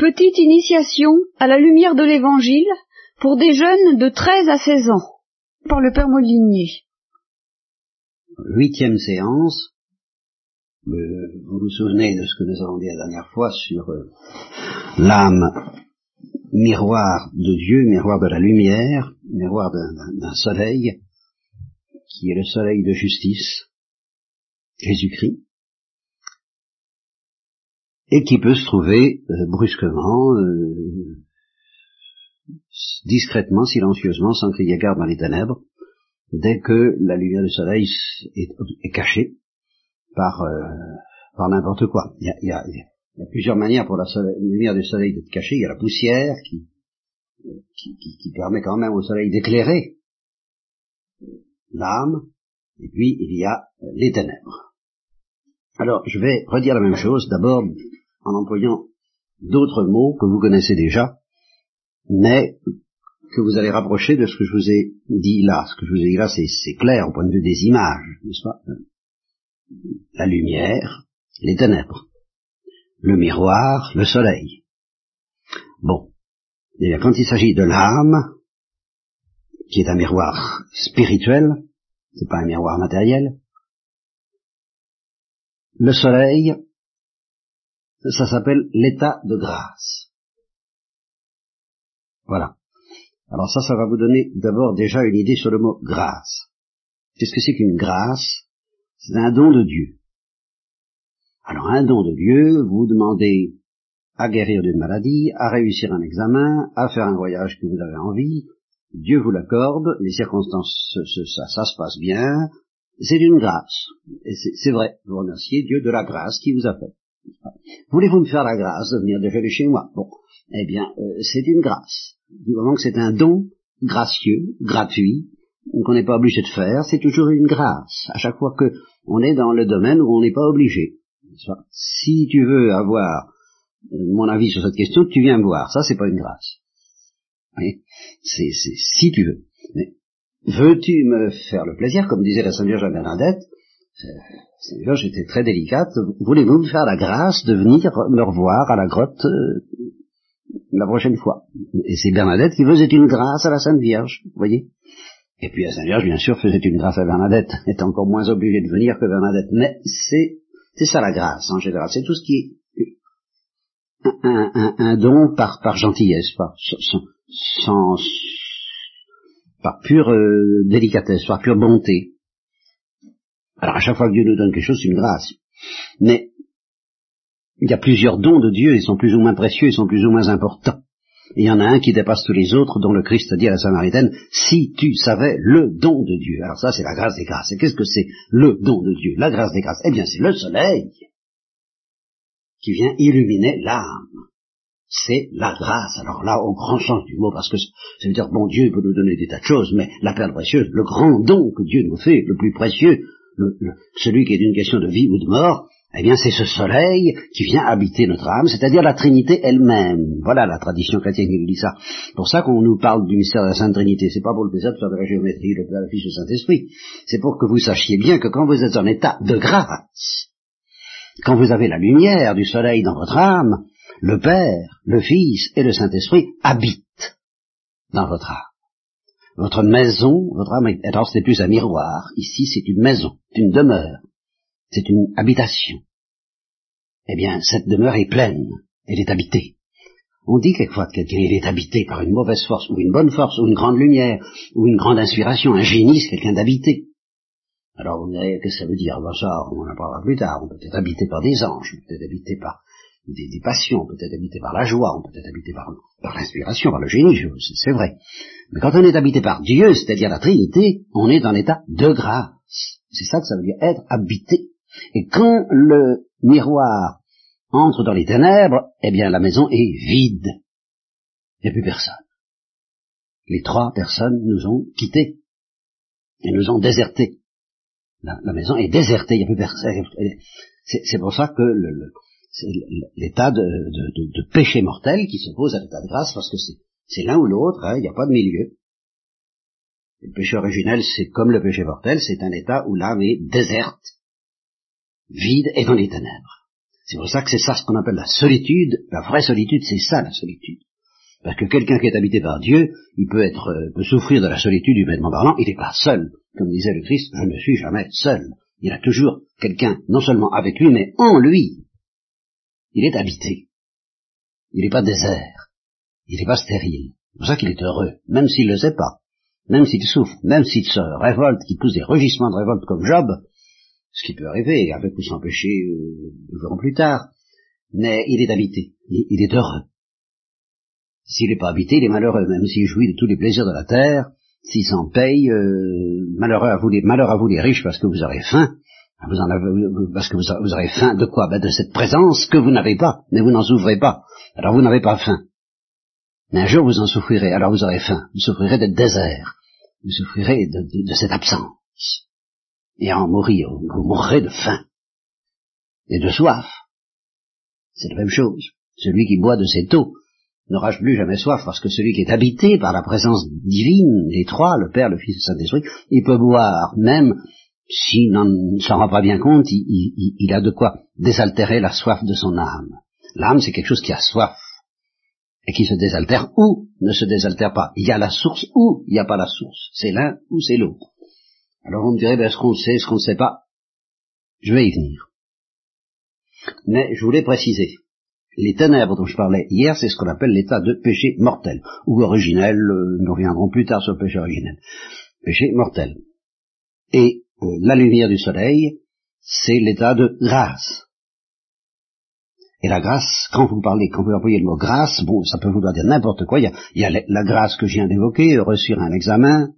Petite initiation à la lumière de l'Évangile pour des jeunes de 13 à 16 ans, par le Père Molinier. Huitième séance. Euh, vous vous souvenez de ce que nous avons dit la dernière fois sur euh, l'âme miroir de Dieu, miroir de la lumière, miroir d'un soleil, qui est le soleil de justice, Jésus-Christ, et qui peut se trouver euh, brusquement, euh, discrètement, silencieusement, sans crier garde dans les ténèbres, dès que la lumière du soleil est, cachée par, euh, par n'importe quoi. Il y, a, plusieurs manières pour la, lumière du soleil d'être cachée. Il y a la poussière qui, qui, qui permet quand même au soleil d'éclairer l'âme, et puis il y a les ténèbres. Alors, je vais redire la même chose. D'abord, en employant d'autres mots que vous connaissez déjà, mais que vous allez rapprocher de ce que je vous ai dit là. Ce que je vous ai dit là, c'est clair au point de vue des images, n'est-ce pas? La lumière, les ténèbres, le miroir, le soleil. Bon, et bien quand il s'agit de l'âme, qui est un miroir spirituel, c'est pas un miroir matériel, le soleil, ça s'appelle l'état de grâce. Voilà. Alors ça, ça va vous donner d'abord déjà une idée sur le mot grâce. Qu'est-ce que c'est qu'une grâce? C'est un don de Dieu. Alors un don de Dieu, vous demandez à guérir d'une maladie, à réussir un examen, à faire un voyage que vous avez envie, Dieu vous l'accorde, les circonstances, ça, se passe bien, c'est une grâce. Et c'est vrai, vous remerciez Dieu de la grâce qui vous a fait. Voulez-vous me faire la grâce de venir déjeuner chez moi? Bon, eh bien, euh, c'est une grâce. Du moment que c'est un don gracieux, gratuit, qu'on n'est pas obligé de faire, c'est toujours une grâce. À chaque fois que on est dans le domaine où on n'est pas obligé. Si tu veux avoir euh, mon avis sur cette question, tu viens me voir. Ça, c'est pas une grâce. C'est si tu veux. Mais veux-tu me faire le plaisir, comme disait la Sainte Vierge Seigneur, j'étais très délicate. Voulez-vous me faire la grâce de venir me revoir à la grotte euh, la prochaine fois? Et c'est Bernadette qui faisait une grâce à la Sainte Vierge, vous voyez? Et puis la Sainte Vierge, bien sûr, faisait une grâce à Bernadette, est encore moins obligée de venir que Bernadette. Mais c'est c'est ça la grâce en général. C'est tout ce qui est un, don par, par gentillesse, par, sans, par pure euh, délicatesse, par pure bonté. Alors à chaque fois que Dieu nous donne quelque chose, c'est une grâce. Mais il y a plusieurs dons de Dieu, ils sont plus ou moins précieux, ils sont plus ou moins importants. Il y en a un qui dépasse tous les autres, dont le Christ a dit à la Samaritaine, si tu savais le don de Dieu. Alors ça, c'est la grâce des grâces. Et qu'est-ce que c'est le don de Dieu? La grâce des grâces. Eh bien, c'est le soleil qui vient illuminer l'âme. C'est la grâce. Alors là, au grand sens du mot, parce que ça veut dire, bon, Dieu peut nous donner des tas de choses, mais la perle précieuse, le grand don que Dieu nous fait, le plus précieux, celui qui est d'une question de vie ou de mort, eh bien c'est ce soleil qui vient habiter notre âme, c'est-à-dire la Trinité elle-même. Voilà la tradition chrétienne qui nous dit ça. pour ça qu'on nous parle du mystère de la Sainte Trinité. C'est pas pour le plaisir de faire de la géométrie, le Père, le Fils, le Saint-Esprit. C'est pour que vous sachiez bien que quand vous êtes en état de grâce, quand vous avez la lumière du soleil dans votre âme, le Père, le Fils et le Saint-Esprit habitent dans votre âme. Votre maison, votre âme, alors c'est plus un miroir. Ici, c'est une maison, une demeure, c'est une habitation. Eh bien, cette demeure est pleine, elle est habitée. On dit quelquefois de quelqu'un, est habité par une mauvaise force, ou une bonne force, ou une grande lumière, ou une grande inspiration. Un génie, c'est quelqu'un d'habité. Alors vous me direz, qu'est-ce que ça veut dire? Ben ça, on en parlera plus tard. On peut être habité par des anges, on peut être habité par des, passions, on peut être habité par la joie, on peut être habité par, l'inspiration, par le génie, c'est vrai. Mais quand on est habité par Dieu, c'est-à-dire la Trinité, on est en état de grâce. C'est ça que ça veut dire être habité. Et quand le miroir entre dans les ténèbres, eh bien la maison est vide. Il n'y a plus personne. Les trois personnes nous ont quittés et nous ont désertés. La, maison est désertée, il n'y a plus personne. C'est pour ça que le, c'est l'état de, péché mortel qui s'oppose à l'état de grâce, parce que c'est l'un ou l'autre, hein, il n'y a pas de milieu. Le péché originel, c'est comme le péché mortel, c'est un état où l'âme est déserte, vide et dans les ténèbres. C'est pour ça que c'est ça ce qu'on appelle la solitude. La vraie solitude, c'est ça la solitude. Parce que quelqu'un qui est habité par Dieu, il peut être, euh, peut souffrir de la solitude humainement parlant, il n'est pas seul. Comme disait le Christ, je ne suis jamais seul. Il a toujours quelqu'un, non seulement avec lui, mais en lui. Il est habité. Il n'est pas désert. Il n'est pas stérile. C'est pour ça qu'il est heureux, même s'il ne le sait pas. Même s'il souffre, même s'il se révolte, qu'il pousse des rugissements de révolte comme Job, ce qui peut arriver, avec ou sans péché, euh, plus tard, mais il est habité, il, est heureux. S'il n'est pas habité, il est malheureux, même s'il jouit de tous les plaisirs de la terre, s'il s'en paye, euh, malheureux à vous les, malheur à vous les riches parce que vous aurez faim, avez, parce que vous, aurez faim de quoi? Ben De cette présence que vous n'avez pas, mais vous n'en souffrez pas. Alors vous n'avez pas faim. Mais un jour vous en souffrirez, alors vous aurez faim. Vous souffrirez d'être désert. Vous souffrirez de, de cette absence. Et en mourir, vous mourrez de faim. Et de soif. C'est la même chose. Celui qui boit de cette eau n'aura plus jamais soif, parce que celui qui est habité par la présence divine les trois, le Père, le Fils et le Saint-Esprit, il peut boire, même s'il ne s'en rend pas bien compte, il, a de quoi désaltérer la soif de son âme. L'âme, c'est quelque chose qui a soif, et qui se désaltère ou ne se désaltère pas. Il y a la source ou il n'y a pas la source. C'est l'un ou c'est l'autre. Alors on me dirait, ben, est-ce qu'on sait, est-ce qu'on ne sait pas Je vais y venir. Mais je voulais préciser, les ténèbres dont je parlais hier, c'est ce qu'on appelle l'état de péché mortel, ou originel, euh, nous reviendrons plus tard sur le péché originel. Péché mortel. Et la lumière du soleil, c'est l'état de grâce. Et la grâce, quand vous parlez, quand vous employez le mot grâce, bon, ça peut vouloir dire n'importe quoi. Il y, a, la grâce que je viens d'évoquer, reçu un examen,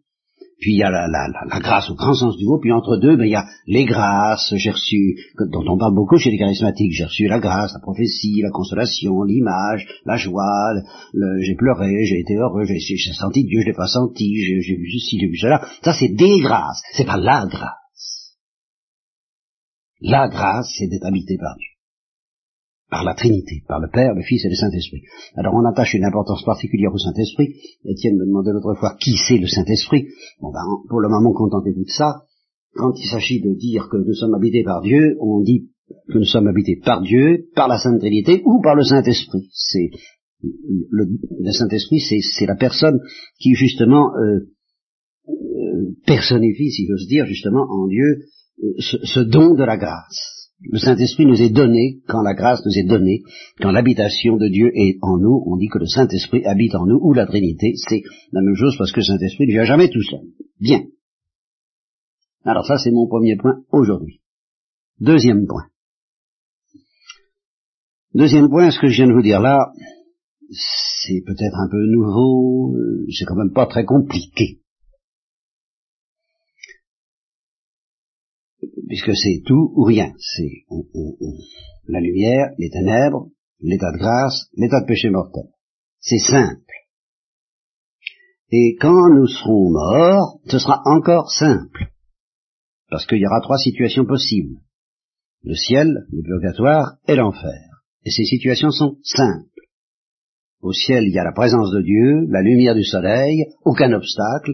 puis il y a la, la, la, grâce au grand sens du mot, puis entre deux, ben, il y a les grâces, j'ai reçu, dont on parle beaucoup chez les charismatiques, j'ai reçu la grâce, la prophétie, la consolation, l'image, la joie, j'ai pleuré, j'ai été heureux, j'ai senti Dieu, je l'ai pas senti, j'ai vu ceci, j'ai vu cela. Ça, c'est des grâces, c'est pas la grâce. La grâce, c'est d'être habité par Dieu par la Trinité, par le Père, le Fils et le Saint-Esprit. Alors on attache une importance particulière au Saint-Esprit. Étienne me demandait l'autre fois qui c'est le Saint-Esprit? Bon ben, pour le moment, contentez-vous de ça. Quand il s'agit de dire que nous sommes habités par Dieu, on dit que nous sommes habités par Dieu, par la Sainte Trinité ou par le Saint-Esprit. C'est le, Saint-Esprit, c'est la personne qui justement euh, euh, personnifie, si j'ose dire, justement en Dieu euh, ce don de la grâce le Saint-Esprit nous est donné, quand la grâce nous est donnée, quand l'habitation de Dieu est en nous, on dit que le Saint-Esprit habite en nous, ou la Trinité, c'est la même chose parce que le Saint-Esprit ne vient jamais tout seul. Bien. Alors ça, c'est mon premier point aujourd'hui. Deuxième point. Deuxième point, ce que je viens de vous dire là, c'est peut-être un peu nouveau, euh, c'est quand même pas très compliqué. Puisque c'est tout ou rien. C'est la lumière, les ténèbres, l'état de grâce, l'état de péché mortel. C'est simple. Et quand nous serons morts, ce sera encore simple. Parce qu'il y aura trois situations possibles. Le ciel, le purgatoire et l'enfer. Et ces situations sont simples. Au ciel, il y a la présence de Dieu, la lumière du soleil, aucun obstacle,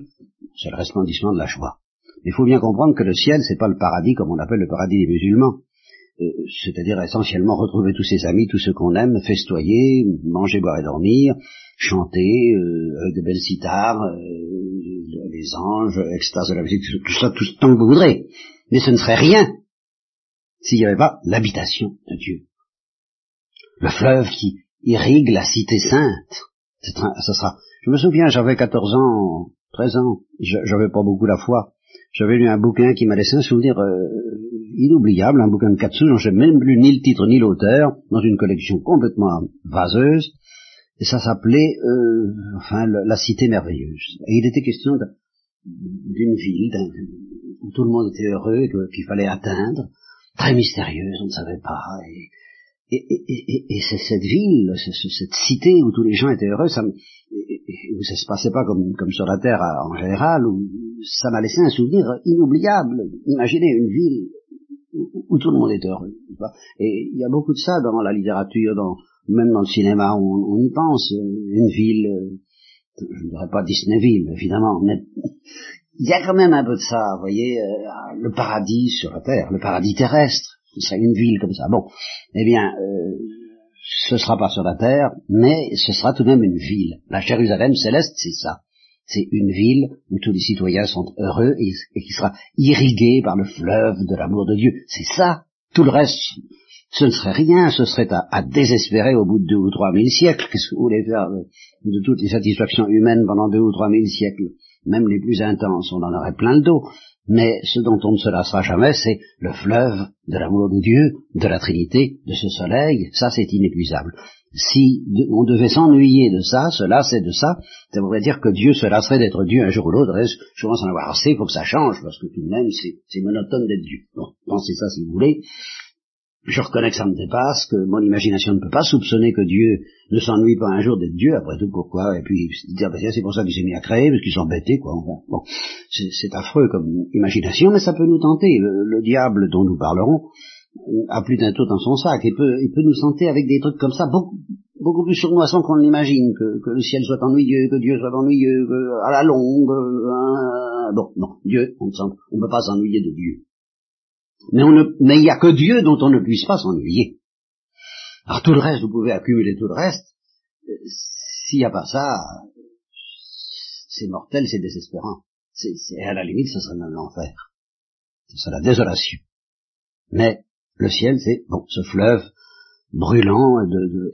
c'est le resplendissement de la joie. Il faut bien comprendre que le ciel, c'est pas le paradis comme on appelle le paradis des musulmans. Euh, c'est-à-dire essentiellement retrouver tous ses amis, tous ceux qu'on aime, festoyer, manger, boire et dormir, chanter euh, avec de belles citares, euh, les anges, extase de la musique, tout ça, tout ce temps que vous voudrez. Mais ce ne serait rien s'il n'y avait pas l'habitation de Dieu. Le fleuve qui irrigue la cité sainte. Ça sera. Je me souviens, j'avais 14 ans, 13 ans, j'avais pas beaucoup la foi. J'avais lu un bouquin qui m'a laissé un souvenir euh, inoubliable, un bouquin de Katsu dont j'ai même lu ni le titre ni l'auteur, dans une collection complètement vaseuse, et ça s'appelait, euh, enfin, la cité merveilleuse. Et il était question d'une ville où tout le monde était heureux et qu'il fallait atteindre, très mystérieuse, on ne savait pas, et, et, et, et, cette ville, cette cité où tous les gens étaient heureux, ça, où ça se passait pas comme, comme sur la Terre en général, où ça m'a laissé un souvenir inoubliable. Imaginez une ville où, tout le monde est heureux. Et il y a beaucoup de ça dans la littérature, dans, même dans le cinéma, où on, y pense. Une ville, je ne dirais pas Disneyville, évidemment, mais il y a quand même un peu de ça, vous voyez, euh, le paradis sur la Terre, le paradis terrestre. ce serait une ville comme ça. Bon, eh bien, euh, ce sera pas sur la terre, mais ce sera tout de même une ville. La Jérusalem céleste, c'est ça. C'est une ville où tous les citoyens sont heureux et, qui sera irriguée par le fleuve de l'amour de Dieu. C'est ça. Tout le reste, ce ne serait rien, ce serait à, désespérer au bout de deux ou trois mille siècles. Qu'est-ce que vous voulez faire de toutes les satisfactions humaines pendant deux ou trois mille siècles? Même les plus intenses, on en aurait plein le dos mais ce dont on ne se lassera jamais, c'est le fleuve de l'amour de Dieu, de la Trinité, de ce soleil, ça c'est inépuisable. Si on devait s'ennuyer de ça, cela c'est de ça, ça voudrait dire que Dieu se lasserait d'être Dieu un jour ou l'autre, je commence à en avoir assez, il faut que ça change, parce que tout de même c'est monotone d'être Dieu. Bon, pensez ça si vous voulez, je reconnais que ça me dépasse, que mon imagination ne peut pas soupçonner que Dieu ne s'ennuie pas un jour d'être Dieu, après tout pourquoi, et puis dire, ben, c'est pour ça qu'il s'est mis à créer, parce qu'il s'embêtait, quoi. bon, c'est affreux comme imagination, mais ça peut nous tenter. Le, diable dont nous parlerons a plus d'un taux dans son sac, et peut, il peut nous tenter avec des trucs comme ça, beaucoup, beaucoup plus sournoisants qu'on l'imagine, que, que, le ciel soit ennuyeux, que Dieu soit ennuyeux, que, à la longue, euh, bon, non, Dieu, on ne peut pas s'ennuyer de Dieu. Mais il n'y a que Dieu dont on ne puisse pas s'ennuyer. Alors tout le reste, vous pouvez accumuler tout le reste. S'il n'y a pas ça, c'est mortel, c'est désespérant. C'est, à la limite, ce serait même l'enfer. Ce serait la désolation. Mais le ciel, c'est bon, ce fleuve brûlant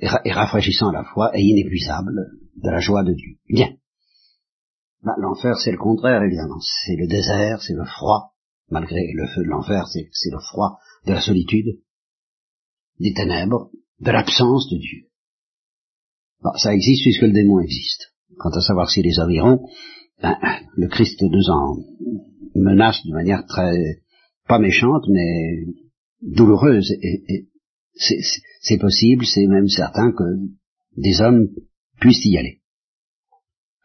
et, rafraîchissant à la fois et inépuisable de la joie de Dieu. Bien. Bah, l'enfer, c'est le contraire, évidemment. C'est le désert, c'est le froid, malgré le feu de l'enfer, c'est le froid de la solitude, des ténèbres, de l'absence de Dieu. ça existe puisque le démon existe. Quant à savoir si les environs, ben, le Christ nous en menace de manière très, pas méchante, mais douloureuse. Et, c'est possible, c'est même certain que des hommes puissent y aller.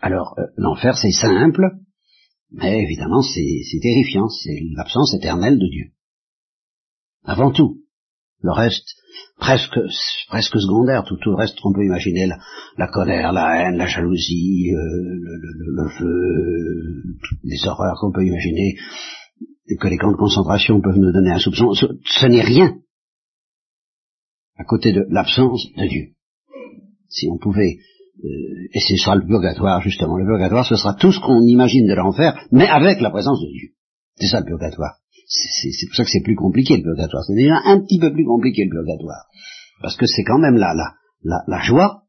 Alors, euh, l'enfer, c'est simple, mais évidemment, c'est terrifiant, c'est l'absence éternelle de Dieu. Avant tout. Le reste, presque, presque secondaire, tout, le reste qu'on peut imaginer, la, colère, la haine, la jalousie, euh, le, feu, les horreurs qu'on peut imaginer, que les camps de concentration peuvent nous donner un soupçon, ce n'est rien à côté de l'absence de Dieu. Si on pouvait euh, et ce sera le purgatoire, justement. Le purgatoire, ce sera tout ce qu'on imagine de l'enfer, mais avec la présence de Dieu. C'est ça le purgatoire. C'est pour ça que c'est plus compliqué le purgatoire. C'est déjà un petit peu plus compliqué le purgatoire. Parce que c'est quand même la, la, la, la joie,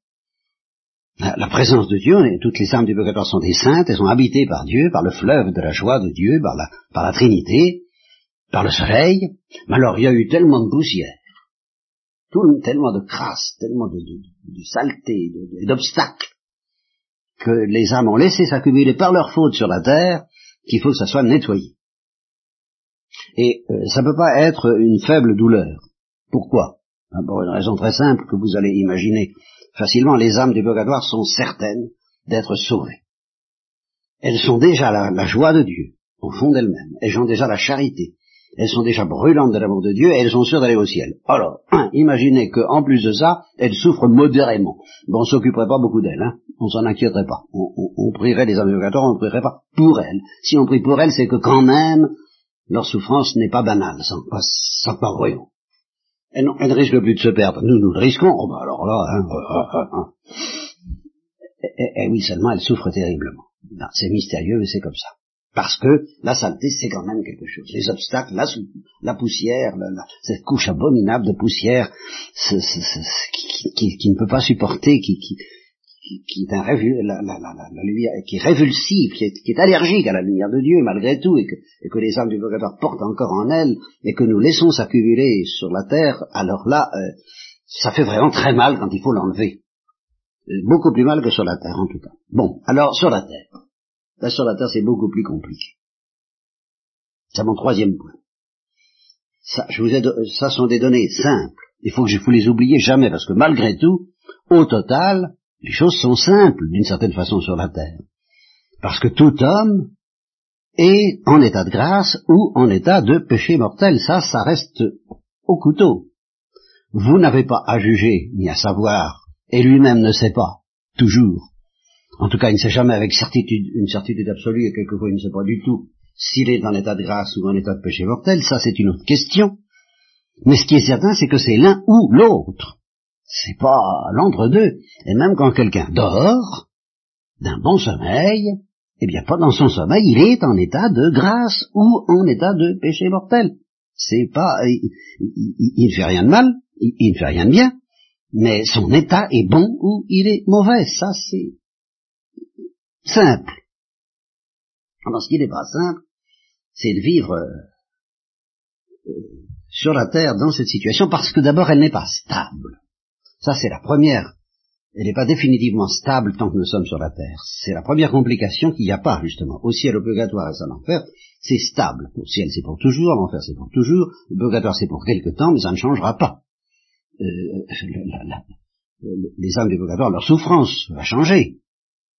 la, présence de Dieu, toutes les âmes du purgatoire sont des saintes, elles sont habitées par Dieu, par le fleuve de la joie de Dieu, par la, Trinité, par le soleil. Mais alors il y a eu tellement de poussière tellement de crasse, tellement de, de, de saleté, d'obstacles, que les âmes ont laissé s'accumuler par leur faute sur la terre, qu'il faut que ça soit nettoyé. Et euh, ça ne peut pas être une faible douleur. Pourquoi? Ah, Pour une raison très simple que vous allez imaginer facilement, les âmes du purgatoire sont certaines d'être sauvées. Elles sont déjà la, joie de Dieu, au fond d'elles-mêmes. Elles ont déjà la charité elles sont déjà brûlantes de l'amour de Dieu et elles sont sûres d'aller au ciel. Alors, imaginez qu'en plus de ça, elles souffrent modérément. Bon, on s'occuperait pas beaucoup d'elles, hein. on s'en inquiéterait pas. On, prierait les âmes on ne prierait pas pour elles. Si on prie pour elles, c'est que quand même, leur souffrance n'est pas banale, sans, sans pas Elles, ne risquent plus de se perdre. Nous, nous le risquons. Oh, ben alors là, hein, euh, euh, euh, et, oui, seulement elles souffrent terriblement. C'est mystérieux, mais c'est comme ça. Parce que la saleté, c'est quand même quelque chose. Les obstacles, la, poussière, cette couche abominable de poussière qui, ne peut pas supporter, qui, qui, qui est, un la, la, lumière, qui est révulsive, qui est, allergique à la lumière de Dieu malgré tout, et que, et que les âmes du purgatoire portent encore en elles, et que nous laissons s'accumuler sur la terre, alors là, euh, ça fait vraiment très mal quand il faut l'enlever. Euh, beaucoup plus mal que sur la terre en tout cas. Bon, alors sur la terre. Là, sur la Terre, c'est beaucoup plus compliqué. C'est mon troisième point. Ça, je vous ai, ça sont des données simples. Il faut que je vous les oubliez jamais, parce que malgré tout, au total, les choses sont simples d'une certaine façon sur la Terre. Parce que tout homme est en état de grâce ou en état de péché mortel. Ça, ça reste au couteau. Vous n'avez pas à juger ni à savoir, et lui-même ne sait pas, toujours, en tout cas, il ne sait jamais avec certitude, une certitude absolue, et quelquefois il ne sait pas du tout s'il est dans l'état de grâce ou dans l'état de péché mortel, ça c'est une autre question. Mais ce qui est certain, c'est que c'est l'un ou l'autre. C'est pas l'entre-deux. Et même quand quelqu'un dort, d'un bon sommeil, eh bien, pendant son sommeil, il est en état de grâce ou en état de péché mortel. C'est pas, il, ne fait rien de mal, il, ne fait rien de bien, mais son état est bon ou il est mauvais. Ça, c'est simple. Alors, ce qui n'est pas simple, c'est de vivre euh, sur la terre dans cette situation parce que d'abord, elle n'est pas stable. Ça, c'est la première elle n'est pas définitivement stable tant que nous sommes sur la terre. C'est la première complication qu'il n'y a pas, justement. Au ciel, au purgatoire et à l'enfer, c'est stable. Au ciel, c'est pour toujours, l'enfer, c'est pour toujours, le purgatoire, c'est pour quelque temps, mais ça ne changera pas. Euh, les âmes du purgatoire, leur souffrance va changer.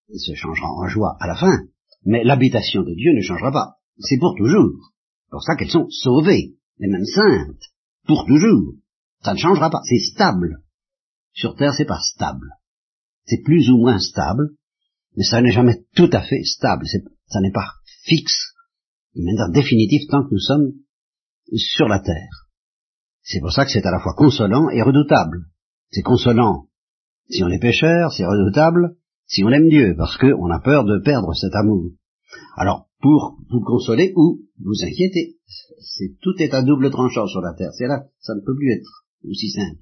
Elle se changera en joie à la fin. Mais l'habitation de Dieu ne changera pas. C'est pour toujours. C'est pour ça qu'elles sont sauvées, les mêmes saintes, pour toujours. Ça ne changera pas. C'est stable. Sur terre, c'est pas stable c'est plus ou moins stable, mais ça n'est jamais tout à fait stable, ça n'est pas fixe, de manière définitive tant que nous sommes sur la terre. C'est pour ça que c'est à la fois consolant et redoutable. C'est consolant si on est pécheur, c'est redoutable si on aime Dieu, parce qu'on a peur de perdre cet amour. Alors, pour vous consoler ou vous inquiéter, c'est tout est à double tranchant sur la terre. C'est là, ça ne peut plus être aussi simple.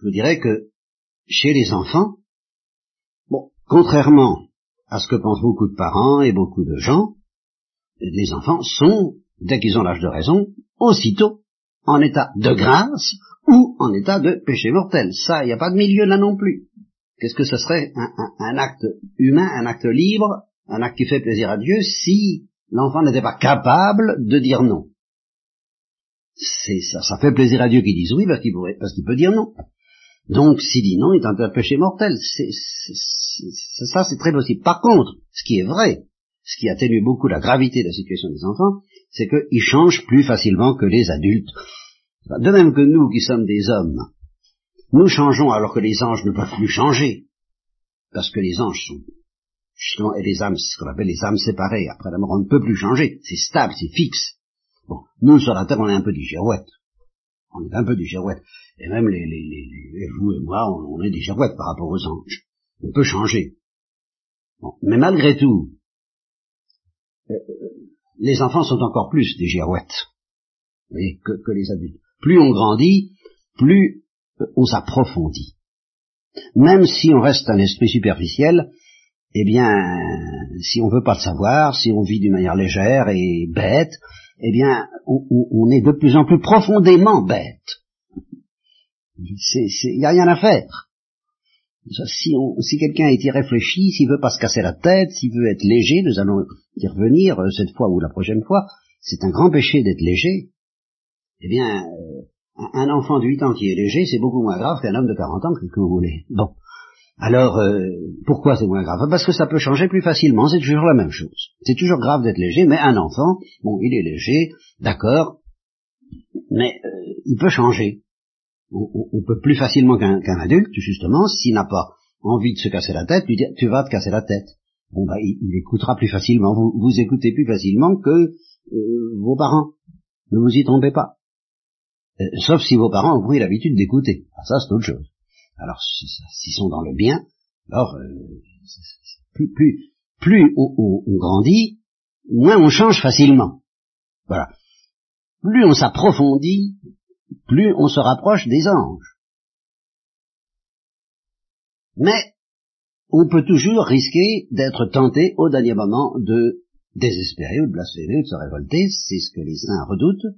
Je vous dirais que chez les enfants, Contrairement à ce que pensent beaucoup de parents et beaucoup de gens, les enfants sont, dès qu'ils ont l'âge de raison, aussitôt en état de grâce ou en état de péché mortel. Ça, il n'y a pas de milieu là non plus. Qu'est-ce que ce serait un, acte humain, un acte libre, un acte qui fait plaisir à Dieu, si l'enfant n'était pas capable de dire non? C'est ça, ça fait plaisir à Dieu qu'il dise oui parce qu'il parce qu'il peut dire non. Donc, s'il dit non, il est un péché mortel. C'est, ça, c'est très possible. Par contre, ce qui est vrai, ce qui atténue beaucoup la gravité de la situation des enfants, c'est qu'ils changent plus facilement que les adultes. De même que nous, qui sommes des hommes, nous changeons alors que les anges ne peuvent plus changer. Parce que les anges sont, justement, et les âmes, ce qu'on appelle les âmes séparées. Après la mort, on ne peut plus changer. C'est stable, c'est fixe. Bon, nous, sur la terre, on est un peu du girouette. On est un peu du girouette. Et même les, les, les, vous et moi, on, est des girouettes par rapport aux anges. On peut changer. Mais malgré tout, euh, les enfants sont encore plus des girouettes que, que les adultes. Plus on grandit, plus euh, on s'approfondit. Même si on reste un esprit superficiel, eh bien, si on veut pas le savoir, si on vit d'une manière légère et bête, eh bien, on, est de plus en plus profondément bête. Il n'y a rien à faire. Si, si quelqu'un est irréfléchi, s'il veut pas se casser la tête, s'il veut être léger, nous allons y revenir euh, cette fois ou la prochaine fois, c'est un grand péché d'être léger. Eh bien, euh, un enfant de 8 ans qui est léger, c'est beaucoup moins grave qu'un homme de 40 ans, que vous voulez. Bon. Alors, euh, pourquoi c'est moins grave? Parce que ça peut changer plus facilement, c'est toujours la même chose. C'est toujours grave d'être léger, mais un enfant, bon, il est léger, d'accord, mais il peut changer. On, peut plus facilement qu'un adulte, justement, s'il n'a pas envie de se casser la tête, lui dire tu vas te casser la tête. Bon, bah, il, écoutera plus facilement. Vous, écoutez plus facilement que euh, vos parents. Ne vous y trompez pas. sauf si vos parents ont pris l'habitude d'écouter. Ah, ça, c'est autre chose. Alors, s'ils sont dans le bien, alors, euh, plus, plus, plus on, grandit, moins on change facilement. Voilà. Plus on s'approfondit, plus on se rapproche des anges. Mais, on peut toujours risquer d'être tenté au dernier moment de désespérer ou de blasphémer ou de se révolter, c'est ce que les saints redoutent,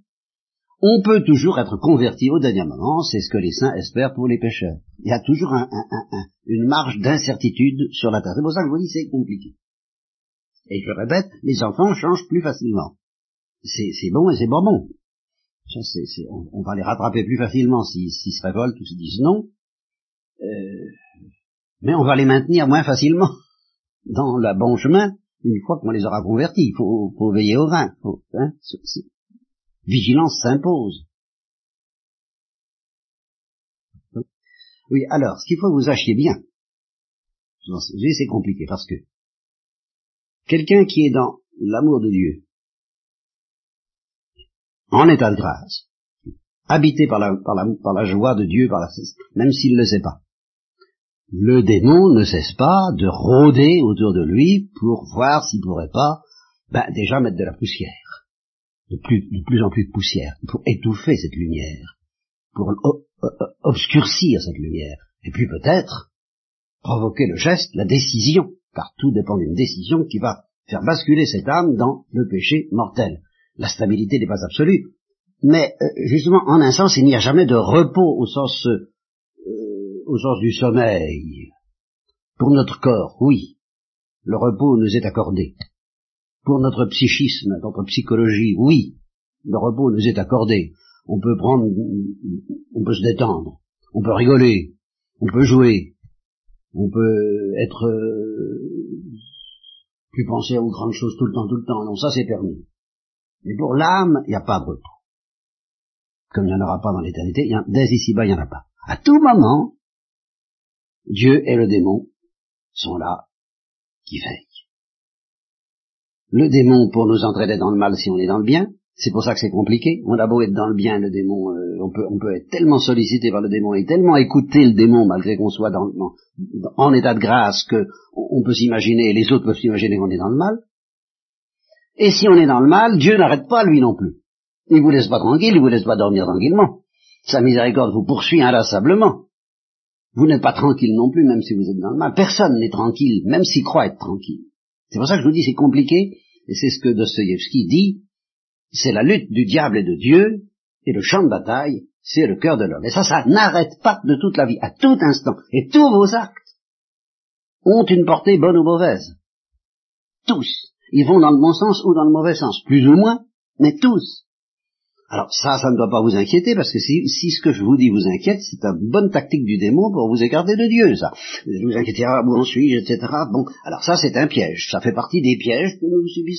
on peut toujours être converti au dernier moment, c'est ce que les saints espèrent pour les pécheurs. Il y a toujours une marge d'incertitude sur la terre. C'est pour ça que vous dis c'est compliqué. Et je répète, les enfants changent plus facilement. C'est bon et c'est pas bon. on, va les rattraper plus facilement s'ils se révoltent ou se disent non. Euh, mais on va les maintenir moins facilement dans le bon chemin une fois qu'on les aura convertis. Il faut, veiller au vin. Hein, vigilance s'impose. Oui, alors, ce qu'il faut que vous sachiez bien, c'est compliqué parce que quelqu'un qui est dans l'amour de Dieu, en état de grâce, habité par la, joie de Dieu, par la, même s'il ne le sait pas. Le démon ne cesse pas de rôder autour de lui pour voir s'il pourrait pas, ben, déjà mettre de la poussière, de plus, de plus en plus de poussière, pour étouffer cette lumière, pour obscurcir cette lumière, et puis peut-être provoquer le geste, la décision, car tout dépend d'une décision qui va faire basculer cette âme dans le péché mortel. La stabilité n'est pas absolue, mais euh, justement, en un sens, il n'y a jamais de repos au sens, euh, au sens du sommeil. Pour notre corps, oui, le repos nous est accordé. Pour notre psychisme, notre psychologie, oui, le repos nous est accordé. On peut prendre, on peut se détendre, on peut rigoler, on peut jouer, on peut être euh, plus penser aux grandes choses tout le temps, tout le temps. Non, ça c'est permis. Mais pour l'âme, il n'y a pas de repos. Comme il n'y en aura pas dans l'éternité, dès ici-bas, il n'y en a pas. À tout moment, Dieu et le démon sont là, qui veillent. Le démon pour nous entraîner dans le mal si on est dans le bien, c'est pour ça que c'est compliqué. On a beau être dans le bien, le démon, euh, on, peut, on peut être tellement sollicité par le démon et tellement écouter le démon malgré qu'on soit en état de grâce que on peut s'imaginer, les autres peuvent s'imaginer qu'on est dans le mal. Et si on est dans le mal, Dieu n'arrête pas lui non plus. Il vous laisse pas tranquille, il vous laisse pas dormir tranquillement. Sa miséricorde vous poursuit inlassablement. Vous n'êtes pas tranquille non plus, même si vous êtes dans le mal. Personne n'est tranquille, même s'il croit être tranquille. C'est pour ça que je vous dis c'est compliqué, et c'est ce que Dostoïevski dit, c'est la lutte du diable et de Dieu, et le champ de bataille, c'est le cœur de l'homme. Et ça, ça n'arrête pas de toute la vie, à tout instant. Et tous vos actes ont une portée bonne ou mauvaise. Tous. Ils vont dans le bon sens ou dans le mauvais sens, plus ou moins, mais tous. Alors ça, ça ne doit pas vous inquiéter, parce que si, si ce que je vous dis vous inquiète, c'est une bonne tactique du démon pour vous écarter de Dieu, ça. Vous inquiétez, ah, où en suis-je, etc. Bon, alors ça c'est un piège, ça fait partie des pièges que nous subissons.